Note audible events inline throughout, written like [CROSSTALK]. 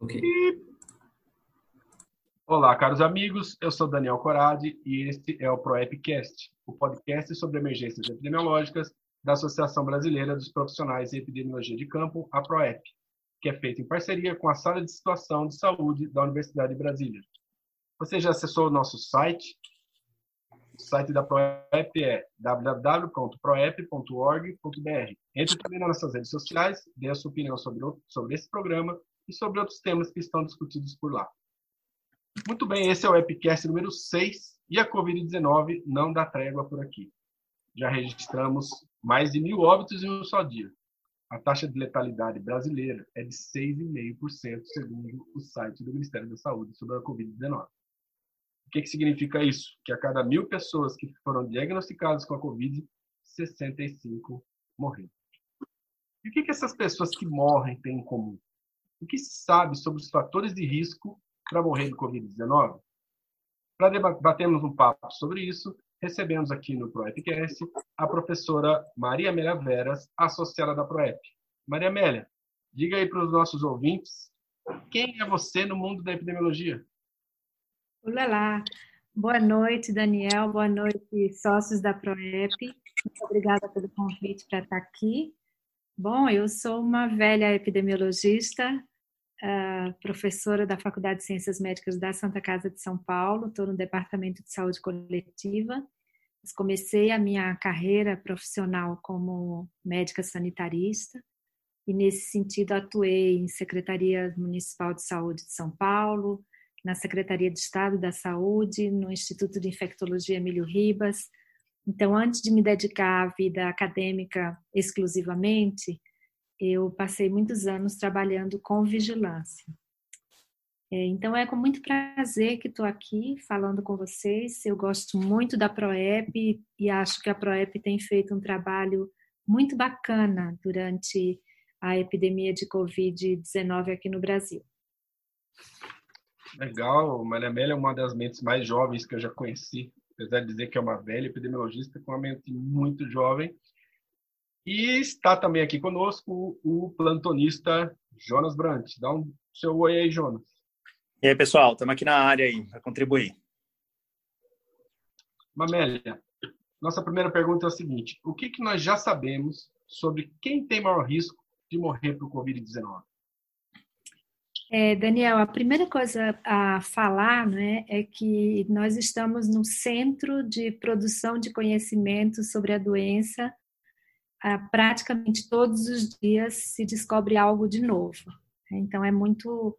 Ok. Olá, caros amigos. Eu sou Daniel Coradi e este é o ProEpcast, o podcast sobre emergências epidemiológicas da Associação Brasileira dos Profissionais em Epidemiologia de Campo, a ProEP, que é feita em parceria com a Sala de Situação de Saúde da Universidade de Brasília. Você já acessou o nosso site? O site da ProEP é www.proep.org.br. Entre também nas nossas redes sociais, dê a sua opinião sobre, sobre esse programa e sobre outros temas que estão discutidos por lá. Muito bem, esse é o Epicast número 6 e a Covid-19 não dá trégua por aqui. Já registramos mais de mil óbitos em um só dia. A taxa de letalidade brasileira é de 6,5%, segundo o site do Ministério da Saúde sobre a Covid-19. O que, que significa isso? Que a cada mil pessoas que foram diagnosticadas com a Covid, 65 morreram. E o que, que essas pessoas que morrem têm em comum? O que se sabe sobre os fatores de risco para morrer de Covid-19? Para debatermos um papo sobre isso, recebemos aqui no ProEpcast a professora Maria Amélia Veras, associada da ProEp. Maria Amélia, diga aí para os nossos ouvintes quem é você no mundo da epidemiologia? Olá, boa noite, Daniel, boa noite, sócios da ProEP. Muito obrigada pelo convite para estar aqui. Bom, eu sou uma velha epidemiologista, uh, professora da Faculdade de Ciências Médicas da Santa Casa de São Paulo, estou no Departamento de Saúde Coletiva. Comecei a minha carreira profissional como médica sanitarista e, nesse sentido, atuei em Secretaria Municipal de Saúde de São Paulo, na Secretaria de Estado da Saúde, no Instituto de Infectologia Emílio Ribas, então, antes de me dedicar à vida acadêmica exclusivamente, eu passei muitos anos trabalhando com vigilância. É, então, é com muito prazer que estou aqui falando com vocês. Eu gosto muito da ProEP e acho que a ProEP tem feito um trabalho muito bacana durante a epidemia de Covid-19 aqui no Brasil. Legal, Maria Amélia é uma das mentes mais jovens que eu já conheci apesar de dizer que é uma velha epidemiologista com uma mente muito jovem. E está também aqui conosco o plantonista Jonas Brandt. Dá um seu oi aí, Jonas. E aí, pessoal, estamos aqui na área aí para contribuir. Mamélia, nossa primeira pergunta é o seguinte: o que, que nós já sabemos sobre quem tem maior risco de morrer por Covid-19? É, Daniel, a primeira coisa a falar né, é que nós estamos no centro de produção de conhecimento sobre a doença. Praticamente todos os dias se descobre algo de novo. Então, é muito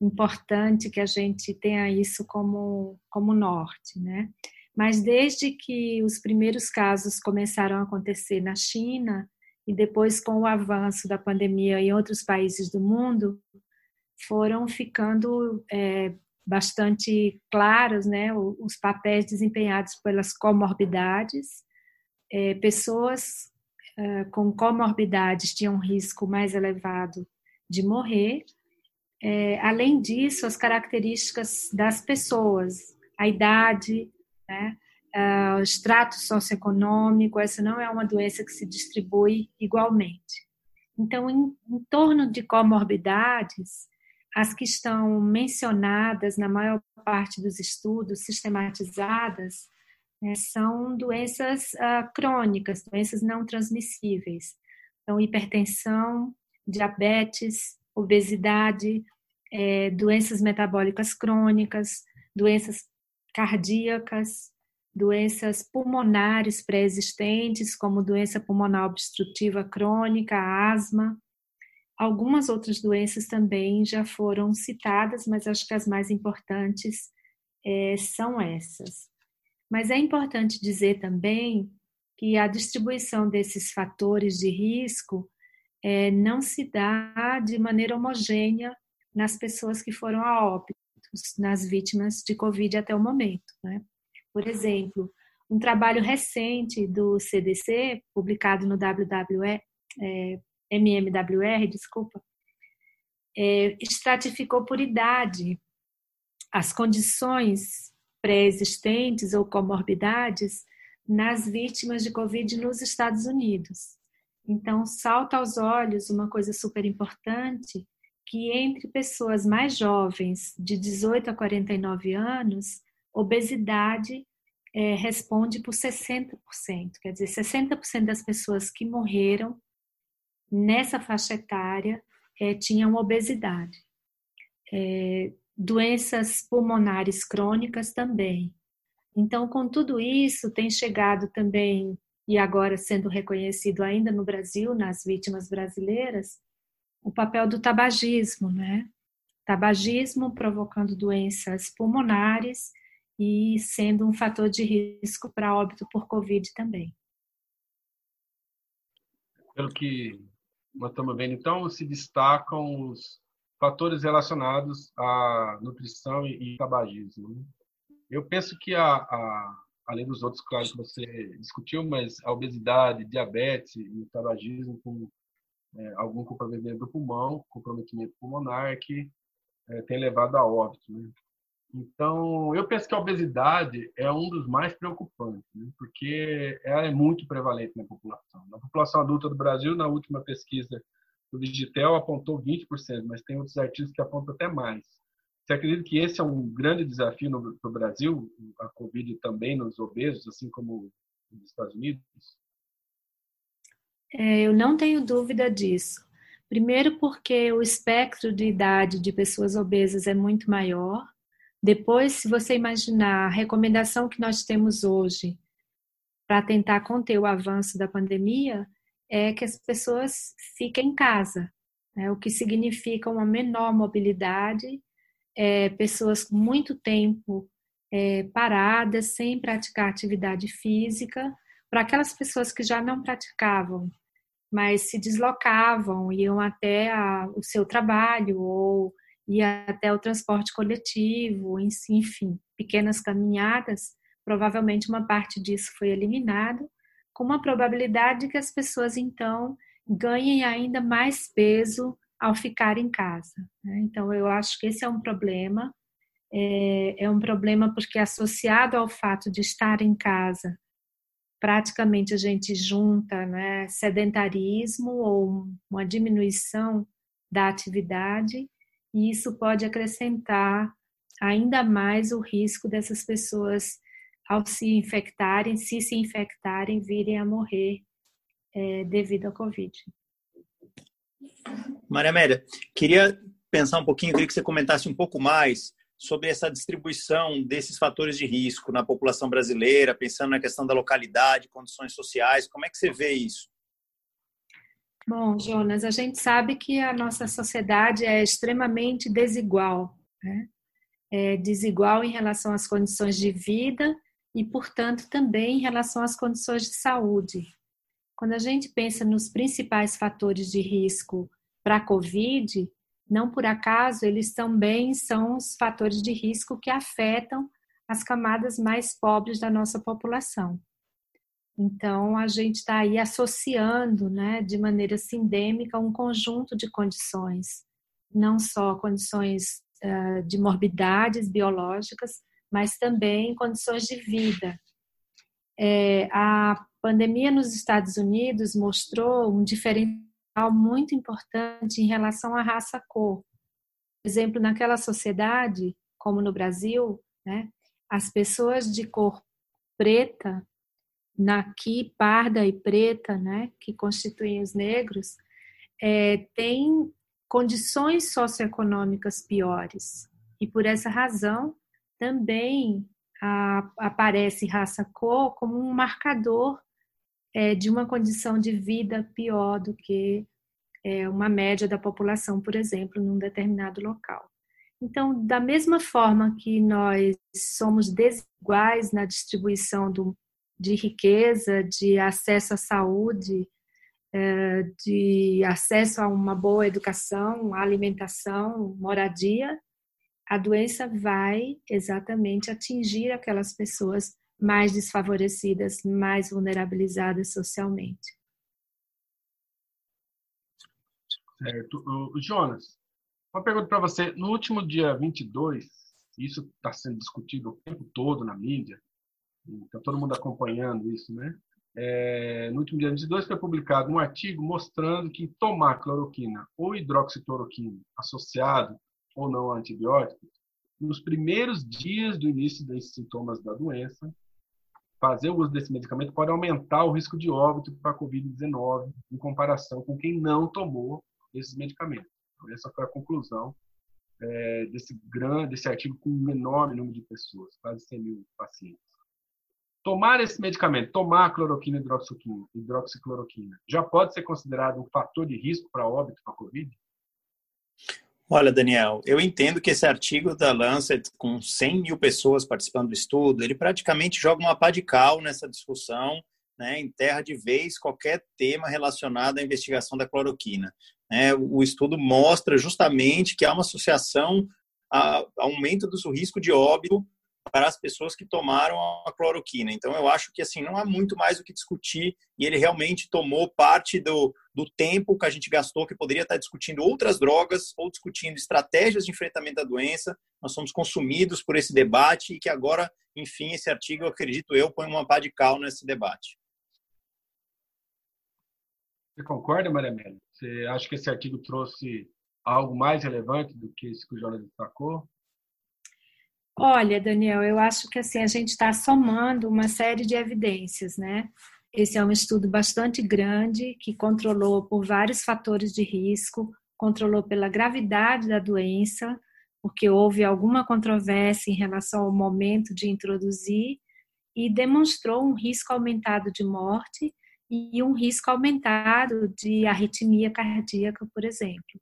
importante que a gente tenha isso como, como norte. Né? Mas desde que os primeiros casos começaram a acontecer na China, e depois com o avanço da pandemia em outros países do mundo, foram ficando é, bastante claros né, os papéis desempenhados pelas comorbidades. É, pessoas é, com comorbidades tinham um risco mais elevado de morrer. É, além disso, as características das pessoas, a idade, né, o extrato socioeconômico, essa não é uma doença que se distribui igualmente. Então, em, em torno de comorbidades, as que estão mencionadas na maior parte dos estudos sistematizadas né, são doenças uh, crônicas, doenças não transmissíveis. Então, hipertensão, diabetes, obesidade, é, doenças metabólicas crônicas, doenças cardíacas, doenças pulmonares pré-existentes, como doença pulmonar obstrutiva crônica, asma, Algumas outras doenças também já foram citadas, mas acho que as mais importantes é, são essas. Mas é importante dizer também que a distribuição desses fatores de risco é, não se dá de maneira homogênea nas pessoas que foram a óbitos, nas vítimas de Covid até o momento. Né? Por exemplo, um trabalho recente do CDC, publicado no WWE, é, MMWR, desculpa, é, estratificou por idade as condições pré-existentes ou comorbidades nas vítimas de Covid nos Estados Unidos. Então, salta aos olhos uma coisa super importante, que entre pessoas mais jovens, de 18 a 49 anos, obesidade é, responde por 60%. Quer dizer, 60% das pessoas que morreram nessa faixa etária é, tinham obesidade. É, doenças pulmonares crônicas também. Então, com tudo isso, tem chegado também, e agora sendo reconhecido ainda no Brasil, nas vítimas brasileiras, o papel do tabagismo, né? Tabagismo provocando doenças pulmonares e sendo um fator de risco para óbito por Covid também. Pelo que nós estamos vendo, então, se destacam os fatores relacionados à nutrição e, tabagismo. Né? Eu penso que, a, a, além dos outros, claro, que você discutiu, mas a obesidade, diabetes e tabagismo com é, algum comprometimento do pulmão, comprometimento pulmonar, que é, tem levado a óbito. Né? Então, eu penso que a obesidade é um dos mais preocupantes, né? porque ela é muito prevalente na população. Na população adulta do Brasil, na última pesquisa do Digitel, apontou 20%, mas tem outros artigos que apontam até mais. Você acredita que esse é um grande desafio no, no Brasil, a Covid também nos obesos, assim como nos Estados Unidos? É, eu não tenho dúvida disso. Primeiro, porque o espectro de idade de pessoas obesas é muito maior. Depois, se você imaginar a recomendação que nós temos hoje para tentar conter o avanço da pandemia, é que as pessoas fiquem em casa, né? o que significa uma menor mobilidade, é, pessoas com muito tempo é, paradas, sem praticar atividade física. Para aquelas pessoas que já não praticavam, mas se deslocavam, iam até a, o seu trabalho ou e até o transporte coletivo, enfim, pequenas caminhadas, provavelmente uma parte disso foi eliminado, com uma probabilidade que as pessoas então ganhem ainda mais peso ao ficar em casa. Né? Então, eu acho que esse é um problema. É, é um problema porque, associado ao fato de estar em casa, praticamente a gente junta né, sedentarismo ou uma diminuição da atividade e isso pode acrescentar ainda mais o risco dessas pessoas, ao se infectarem, se se infectarem, virem a morrer é, devido à Covid. Maria Amélia, queria pensar um pouquinho, queria que você comentasse um pouco mais sobre essa distribuição desses fatores de risco na população brasileira, pensando na questão da localidade, condições sociais, como é que você vê isso? Bom, Jonas, a gente sabe que a nossa sociedade é extremamente desigual, né? É desigual em relação às condições de vida e, portanto, também em relação às condições de saúde. Quando a gente pensa nos principais fatores de risco para a Covid, não por acaso eles também são os fatores de risco que afetam as camadas mais pobres da nossa população. Então, a gente está aí associando, né, de maneira sindêmica, um conjunto de condições, não só condições uh, de morbidades biológicas, mas também condições de vida. É, a pandemia nos Estados Unidos mostrou um diferencial muito importante em relação à raça-cor. Por exemplo, naquela sociedade, como no Brasil, né, as pessoas de cor preta naqui, parda e preta, né, que constituem os negros, é, têm condições socioeconômicas piores. E por essa razão, também a, aparece raça-cor como um marcador é, de uma condição de vida pior do que é, uma média da população, por exemplo, num determinado local. Então, da mesma forma que nós somos desiguais na distribuição do, de riqueza, de acesso à saúde, é, de acesso a uma boa educação, alimentação, moradia, a doença vai exatamente atingir aquelas pessoas mais desfavorecidas, mais vulnerabilizadas socialmente. Certo. Jonas, uma pergunta para você. No último dia 22, isso está sendo discutido o tempo todo na mídia, Está todo mundo acompanhando isso, né? é, no último dia 22 foi publicado um artigo mostrando que tomar cloroquina ou hidroxicloroquina associado ou não a antibióticos, nos primeiros dias do início dos sintomas da doença, fazer o uso desse medicamento pode aumentar o risco de óbito para a Covid-19 em comparação com quem não tomou esses medicamentos. Então, essa foi a conclusão é, desse grande, desse artigo com um enorme número de pessoas, quase 100 mil pacientes. Tomar esse medicamento, tomar cloroquina hidroxicloroquina, hidroxicloroquina, já pode ser considerado um fator de risco para óbito para a Covid? Olha, Daniel, eu entendo que esse artigo da Lancet, com 100 mil pessoas participando do estudo, ele praticamente joga uma pá de cal nessa discussão, né, enterra de vez qualquer tema relacionado à investigação da cloroquina. Né? O estudo mostra justamente que há uma associação a aumento do risco de óbito para as pessoas que tomaram a cloroquina. Então, eu acho que assim não há muito mais o que discutir e ele realmente tomou parte do, do tempo que a gente gastou, que poderia estar discutindo outras drogas ou discutindo estratégias de enfrentamento da doença. Nós somos consumidos por esse debate e que agora, enfim, esse artigo, acredito eu, põe uma pá de cal nesse debate. Você concorda, Maria Amélia? Você acha que esse artigo trouxe algo mais relevante do que isso que o Jonas destacou? Olha, Daniel, eu acho que assim a gente está somando uma série de evidências, né? Esse é um estudo bastante grande que controlou por vários fatores de risco, controlou pela gravidade da doença, porque houve alguma controvérsia em relação ao momento de introduzir e demonstrou um risco aumentado de morte e um risco aumentado de arritmia cardíaca, por exemplo.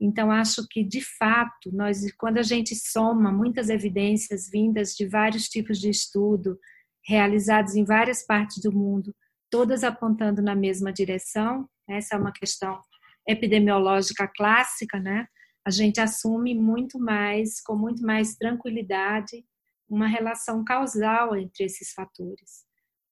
Então, acho que, de fato, nós, quando a gente soma muitas evidências vindas de vários tipos de estudo, realizados em várias partes do mundo, todas apontando na mesma direção, essa é uma questão epidemiológica clássica, né? A gente assume muito mais, com muito mais tranquilidade, uma relação causal entre esses fatores.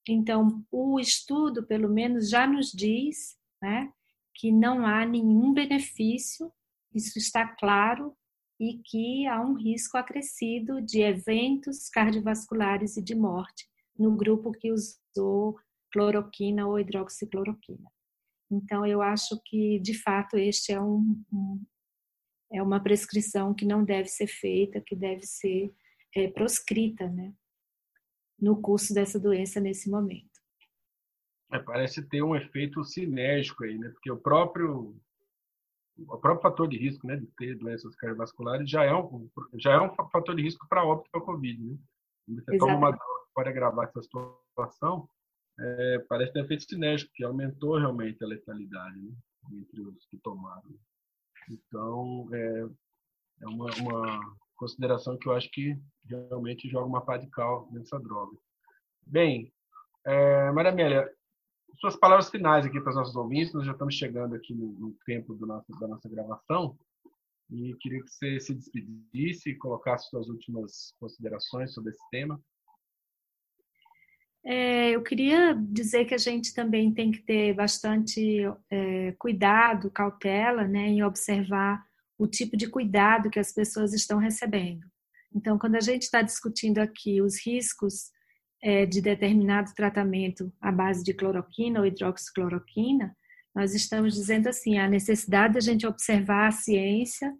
Então, o estudo, pelo menos, já nos diz né, que não há nenhum benefício isso está claro e que há um risco acrescido de eventos cardiovasculares e de morte no grupo que usou cloroquina ou hidroxicloroquina. Então, eu acho que, de fato, este é, um, um é uma prescrição que não deve ser feita, que deve ser é, proscrita né, no curso dessa doença nesse momento. É, parece ter um efeito sinérgico aí, né? Porque o próprio o próprio fator de risco né, de ter doenças cardiovasculares já é um, já é um fator de risco para óbito para Covid. Né? Você toma uma droga pode agravar essa situação, é, parece ter efeito sinérgico, que aumentou realmente a letalidade né, entre os que tomaram. Então, é, é uma, uma, consideração que eu acho que realmente joga uma pá de cal nessa droga. Bem, é, Maria Amélia, suas palavras finais aqui para os nossos ouvintes. Nós já estamos chegando aqui no, no tempo nosso, da nossa gravação. E queria que você se despedisse e colocasse suas últimas considerações sobre esse tema. É, eu queria dizer que a gente também tem que ter bastante é, cuidado, cautela, né, em observar o tipo de cuidado que as pessoas estão recebendo. Então, quando a gente está discutindo aqui os riscos é, de determinado tratamento à base de cloroquina ou hidroxicloroquina, nós estamos dizendo assim, a necessidade da gente observar a ciência,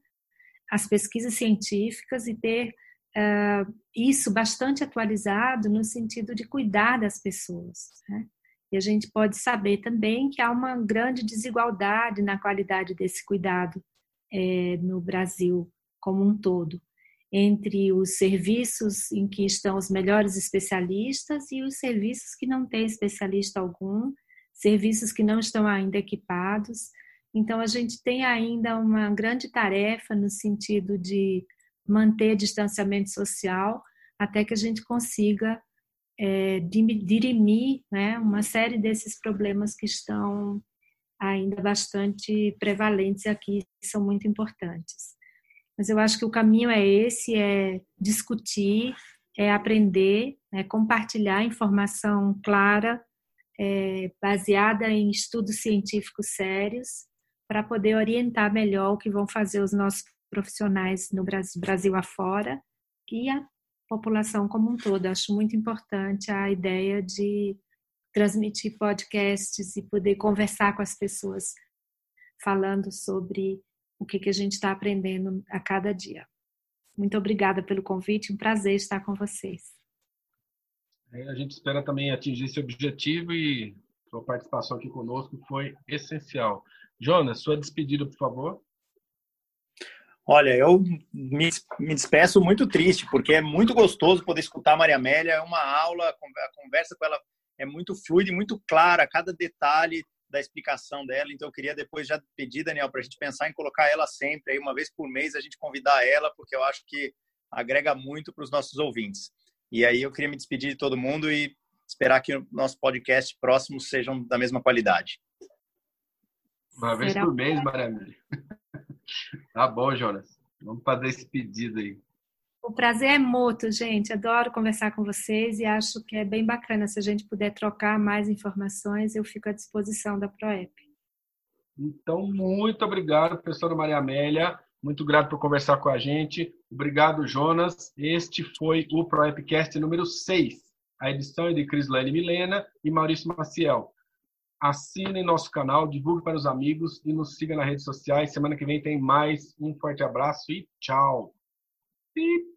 as pesquisas científicas e ter uh, isso bastante atualizado no sentido de cuidar das pessoas. Né? E a gente pode saber também que há uma grande desigualdade na qualidade desse cuidado é, no Brasil como um todo entre os serviços em que estão os melhores especialistas e os serviços que não têm especialista algum, serviços que não estão ainda equipados. Então, a gente tem ainda uma grande tarefa no sentido de manter distanciamento social até que a gente consiga é, dirimir né, uma série desses problemas que estão ainda bastante prevalentes aqui, são muito importantes. Mas eu acho que o caminho é esse, é discutir, é aprender, é compartilhar informação clara, é, baseada em estudos científicos sérios, para poder orientar melhor o que vão fazer os nossos profissionais no Brasil, Brasil afora e a população como um todo. acho muito importante a ideia de transmitir podcasts e poder conversar com as pessoas, falando sobre o que, que a gente está aprendendo a cada dia. Muito obrigada pelo convite, um prazer estar com vocês. É, a gente espera também atingir esse objetivo e sua participação aqui conosco foi essencial. Jonas, sua despedida, por favor. Olha, eu me, me despeço muito triste, porque é muito gostoso poder escutar a Maria Amélia, é uma aula, a conversa com ela é muito fluida e muito clara, cada detalhe da explicação dela. Então, eu queria depois já pedir, Daniel, para a gente pensar em colocar ela sempre, aí uma vez por mês, a gente convidar ela, porque eu acho que agrega muito para os nossos ouvintes. E aí eu queria me despedir de todo mundo e esperar que o nosso podcast próximo sejam da mesma qualidade. Uma vez por mês, maravilha. [LAUGHS] tá bom, Jonas. Vamos fazer esse pedido aí. O prazer é mútuo, gente. Adoro conversar com vocês e acho que é bem bacana se a gente puder trocar mais informações. Eu fico à disposição da ProEP. Então, muito obrigado, professora Maria Amélia. Muito grato por conversar com a gente. Obrigado, Jonas. Este foi o ProEpcast número 6. A edição é de Crislane Milena e Maurício Maciel. Assine nosso canal, divulgue para os amigos e nos siga nas redes sociais. Semana que vem tem mais. Um forte abraço e tchau. Beep.